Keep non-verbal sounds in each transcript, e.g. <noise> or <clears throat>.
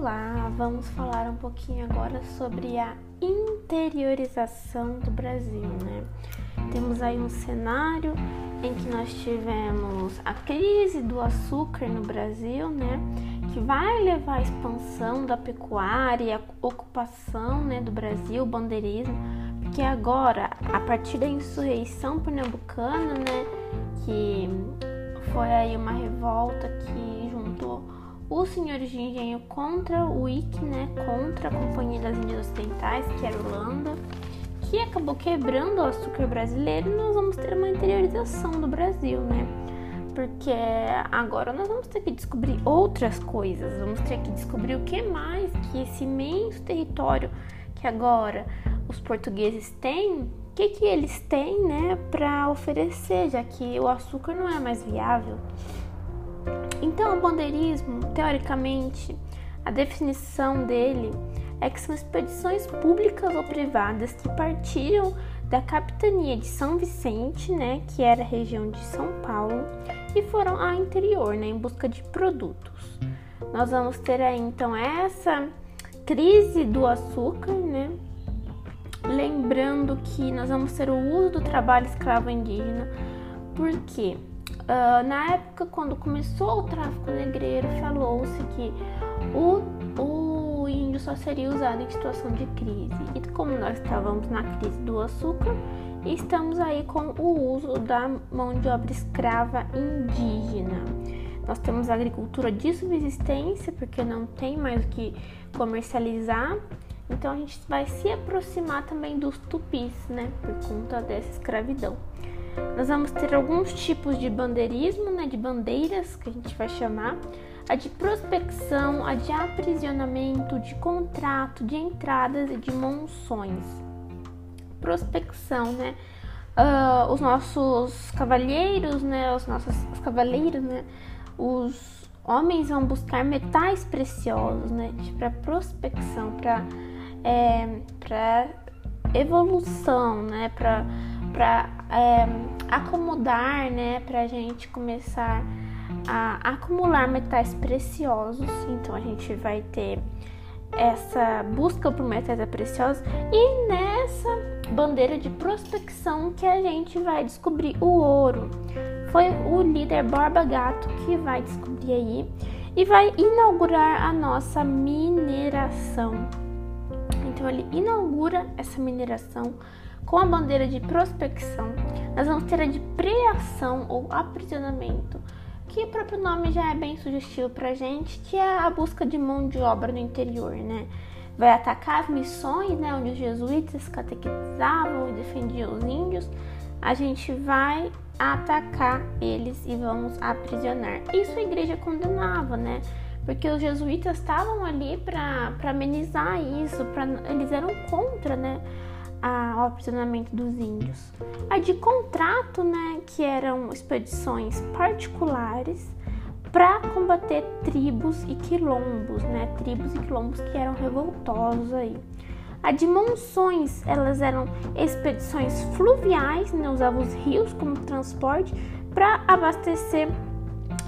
Olá, vamos falar um pouquinho agora sobre a interiorização do Brasil, né? Temos aí um cenário em que nós tivemos a crise do açúcar no Brasil, né? Que vai levar à expansão da pecuária, a ocupação né, do Brasil, o bandeirismo, porque agora, a partir da insurreição pernambucana, né? Que foi aí uma revolta que os senhores de engenho contra o IC, né, contra a Companhia das Índias Ocidentais, que era Holanda, que acabou quebrando o açúcar brasileiro e nós vamos ter uma interiorização do Brasil, né? Porque agora nós vamos ter que descobrir outras coisas, vamos ter que descobrir o que mais que esse imenso território que agora os portugueses têm, o que, que eles têm, né, para oferecer, já que o açúcar não é mais viável. Então, o bandeirismo, teoricamente, a definição dele é que são expedições públicas ou privadas que partiram da capitania de São Vicente, né, que era a região de São Paulo, e foram ao interior, né, em busca de produtos. Nós vamos ter aí então essa crise do açúcar, né? Lembrando que nós vamos ter o uso do trabalho escravo indígena, porque Uh, na época, quando começou o tráfico negreiro, falou-se que o, o índio só seria usado em situação de crise. E como nós estávamos na crise do açúcar, estamos aí com o uso da mão de obra escrava indígena. Nós temos agricultura de subsistência, porque não tem mais o que comercializar. Então a gente vai se aproximar também dos tupis, né, por conta dessa escravidão. Nós vamos ter alguns tipos de bandeirismo, né, de bandeiras, que a gente vai chamar, a de prospecção, a de aprisionamento, de contrato, de entradas e de monções. Prospecção, né? Uh, os nossos cavalheiros, né? Os nossos os cavaleiros, né? Os homens vão buscar metais preciosos, né? Para prospecção, para é, para evolução, né? Para é, acomodar, né, para a gente começar a acumular metais preciosos. Então a gente vai ter essa busca por metais preciosos e nessa bandeira de prospecção que a gente vai descobrir o ouro. Foi o líder Borba Gato que vai descobrir aí e vai inaugurar a nossa mineração. Então ele inaugura essa mineração com a bandeira de prospecção, nós vamos ter a de preação ou aprisionamento, que o próprio nome já é bem sugestivo para gente, que é a busca de mão de obra no interior, né? Vai atacar as missões, né, onde os jesuítas catequizavam e defendiam os índios. A gente vai atacar eles e vamos aprisionar. Isso a igreja condenava, né? Porque os jesuítas estavam ali para amenizar isso, pra, eles eram contra, né? Ao aprisionamento dos índios. A de contrato, né, que eram expedições particulares para combater tribos e quilombos, né, tribos e quilombos que eram revoltosos aí. A de monções, elas eram expedições fluviais, né, usavam os rios como transporte para abastecer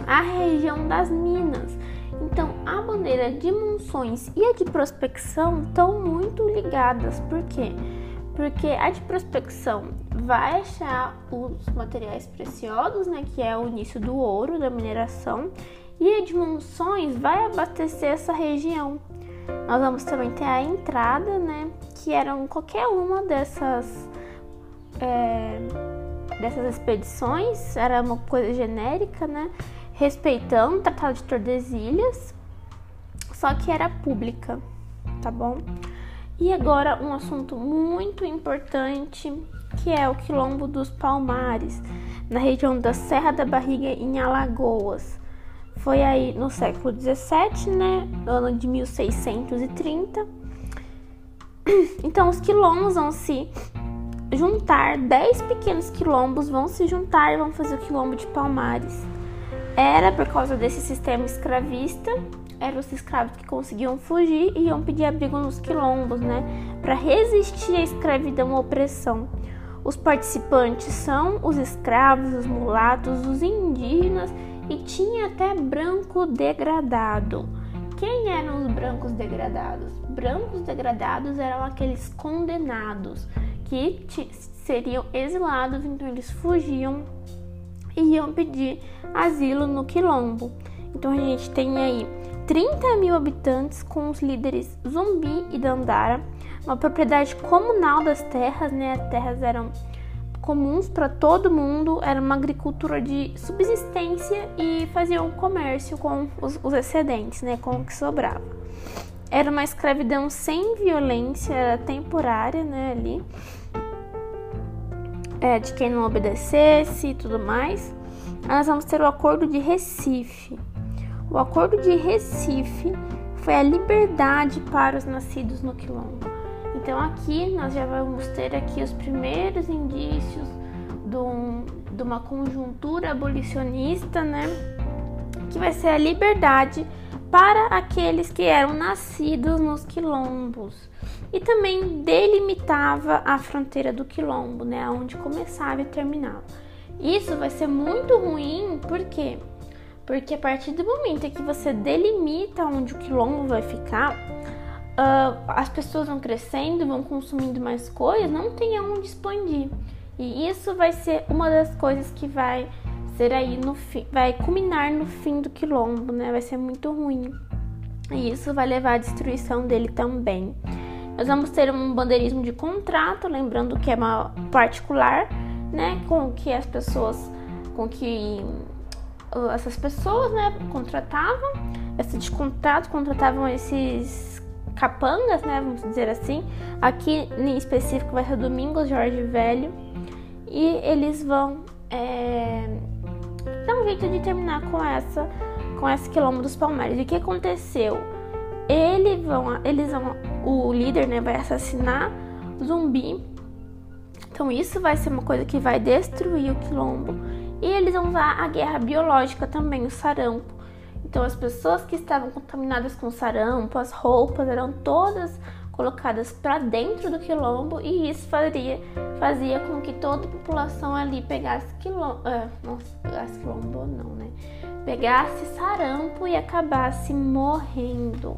a região das minas. Então, a bandeira de monções e a de prospecção estão muito ligadas, porque quê? porque a de prospecção vai achar os materiais preciosos, né, que é o início do ouro, da mineração, e a de monções vai abastecer essa região. Nós vamos também ter a entrada, né, que eram qualquer uma dessas é, dessas expedições, era uma coisa genérica, né, respeitando o Tratado de Tordesilhas, só que era pública, tá bom? E agora um assunto muito importante, que é o quilombo dos Palmares, na região da Serra da Barriga em Alagoas. Foi aí no século 17, né, no ano de 1630. <clears throat> Então os quilombos vão se juntar, 10 pequenos quilombos vão se juntar e vão fazer o quilombo de Palmares. Era por causa desse sistema escravista eram os escravos que conseguiam fugir e iam pedir abrigo nos quilombos, né, para resistir à escravidão e opressão. Os participantes são os escravos, os mulatos, os indígenas e tinha até branco degradado, quem eram os brancos degradados? Brancos degradados eram aqueles condenados que seriam exilados, então eles fugiam e iam pedir asilo no quilombo. Então a gente tem aí 30 mil habitantes com os líderes Zumbi e Dandara, uma propriedade comunal das terras, né? As terras eram comuns para todo mundo, era uma agricultura de subsistência e faziam comércio com os, os excedentes, né? Com o que sobrava. Era uma escravidão sem violência, era temporária, né? Ali. É, de quem não obedecesse e tudo mais. Nós vamos ter o Acordo de Recife. O Acordo de Recife foi a liberdade para os nascidos no quilombo. Então aqui nós já vamos ter aqui os primeiros indícios de, um, de uma conjuntura abolicionista, né? Que vai ser a liberdade para aqueles que eram nascidos nos quilombos. E também delimitava a fronteira do quilombo, né? Onde começava e terminava. Isso vai ser muito ruim, por quê? Porque a partir do momento que você delimita onde o quilombo vai ficar, uh, as pessoas vão crescendo, vão consumindo mais coisas, não tem aonde expandir. E isso vai ser uma das coisas que vai ser aí no fim, vai culminar no fim do quilombo, né? Vai ser muito ruim. E isso vai levar à destruição dele também. Nós vamos ter um bandeirismo de contrato, lembrando que é uma particular, né, com que as pessoas, com que essas pessoas, né, contratavam, esse de contrato contratavam esses capangas, né? Vamos dizer assim. Aqui em específico vai ser Domingos Jorge Velho. E eles vão é, dar um jeito de terminar com essa com esse quilombo dos Palmares. E o que aconteceu? Ele vão, eles vão, o líder né, vai assassinar zumbi. Então isso vai ser uma coisa que vai destruir o quilombo. E eles vão usar a guerra biológica também, o sarampo então, as pessoas que estavam contaminadas com sarampo, as roupas eram todas colocadas para dentro do quilombo e isso fazia, fazia com que toda a população ali pegasse quilombo, uh, nossa, pegasse quilombo não, né? Pegasse sarampo e acabasse morrendo.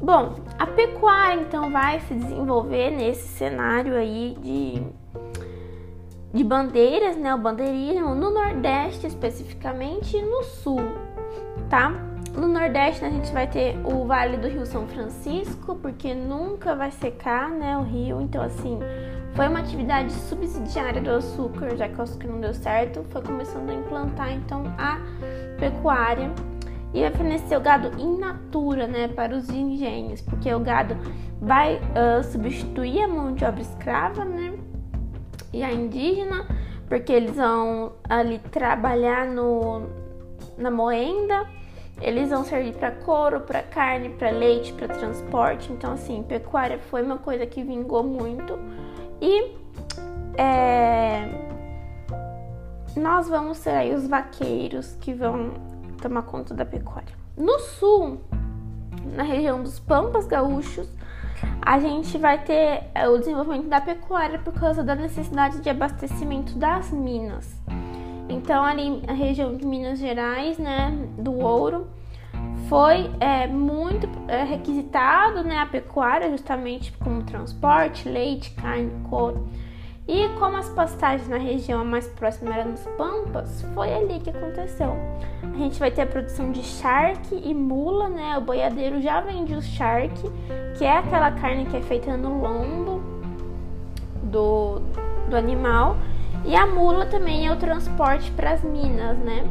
Bom, a pecuária então vai se desenvolver nesse cenário aí de de bandeiras, né, o bandeirismo, no Nordeste especificamente e no Sul, tá? No Nordeste a gente vai ter o Vale do Rio São Francisco, porque nunca vai secar, né, o rio, então assim, foi uma atividade subsidiária do açúcar, já que o açúcar não deu certo, foi começando a implantar então a pecuária. E vai fornecer o gado in natura, né, para os engenhos, porque o gado vai uh, substituir a mão de obra escrava, né, e a indígena, porque eles vão ali trabalhar no, na moenda, eles vão servir para couro, para carne, para leite, para transporte. Então, assim, pecuária foi uma coisa que vingou muito. E é, nós vamos ser aí os vaqueiros que vão tomar conta da pecuária. No sul, na região dos Pampas Gaúchos, a gente vai ter é, o desenvolvimento da pecuária por causa da necessidade de abastecimento das minas. Então, ali na região de Minas Gerais, né, do ouro, foi é, muito é, requisitado né, a pecuária, justamente como transporte, leite, carne, couro. E como as pastagens na região mais próxima eram nos Pampas, foi ali que aconteceu. A gente vai ter a produção de charque e mula, né? O boiadeiro já vende o charque, que é aquela carne que é feita no lombo do, do animal. E a mula também é o transporte para as minas, né?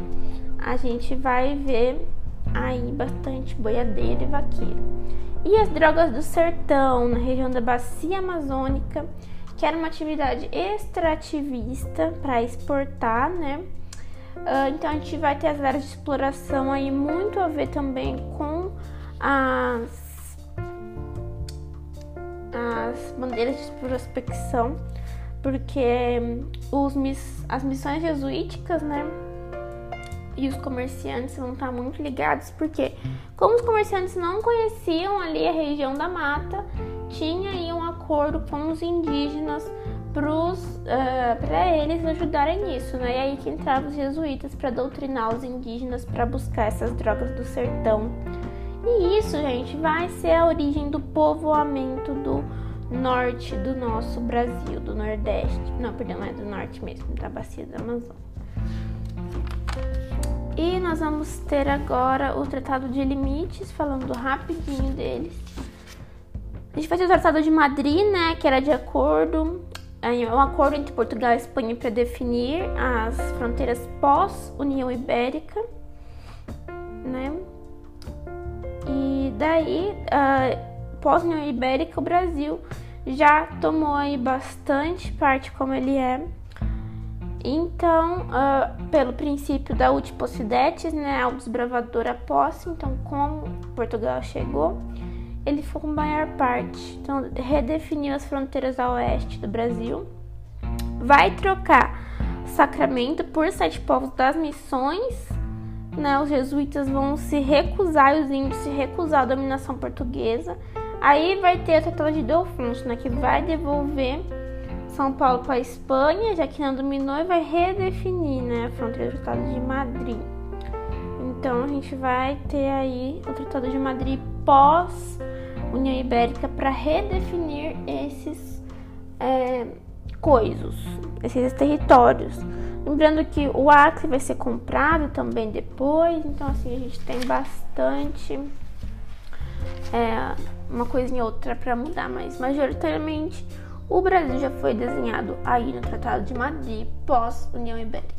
A gente vai ver aí bastante boiadeiro e vaqueiro. E as drogas do sertão, na região da bacia amazônica, que era uma atividade extrativista para exportar, né? Uh, então a gente vai ter as áreas de exploração aí muito a ver também com as, as bandeiras de prospecção, porque os, as missões jesuíticas, né? E os comerciantes vão estar muito ligados, porque como os comerciantes não conheciam ali a região da mata, tinha aí um acordo com os indígenas para uh, eles ajudarem nisso, né? E aí que entravam os jesuítas para doutrinar os indígenas para buscar essas drogas do sertão. E isso, gente, vai ser a origem do povoamento do norte do nosso Brasil, do Nordeste. Não, perdão, é do norte mesmo, da bacia da Amazônia. E nós vamos ter agora o Tratado de Limites, falando rapidinho deles. A gente ter o Tratado de Madrid, né, que era de acordo, é um acordo entre Portugal e Espanha para definir as fronteiras pós-União Ibérica, né? E daí, uh, pós-União Ibérica, o Brasil já tomou aí bastante parte como ele é. Então, uh, pelo princípio da Utpossidetes, né, ao desbravador a posse, então como Portugal chegou, ele foi com maior parte. Então, redefiniu as fronteiras a oeste do Brasil. Vai trocar Sacramento por sete povos das missões. Né? Os jesuítas vão se recusar, os índios se recusar à dominação portuguesa. Aí vai ter a Tratado de Delfonso, né? que vai devolver São Paulo para a Espanha, já que não dominou, e vai redefinir né? a fronteira do Tratado de Madrid. Então a gente vai ter aí o Tratado de Madrid pós União Ibérica para redefinir esses é, coisos, esses territórios. Lembrando que o Acre vai ser comprado também depois, então assim a gente tem bastante é, uma coisinha outra para mudar, mas majoritariamente o Brasil já foi desenhado aí no Tratado de Madrid pós União Ibérica.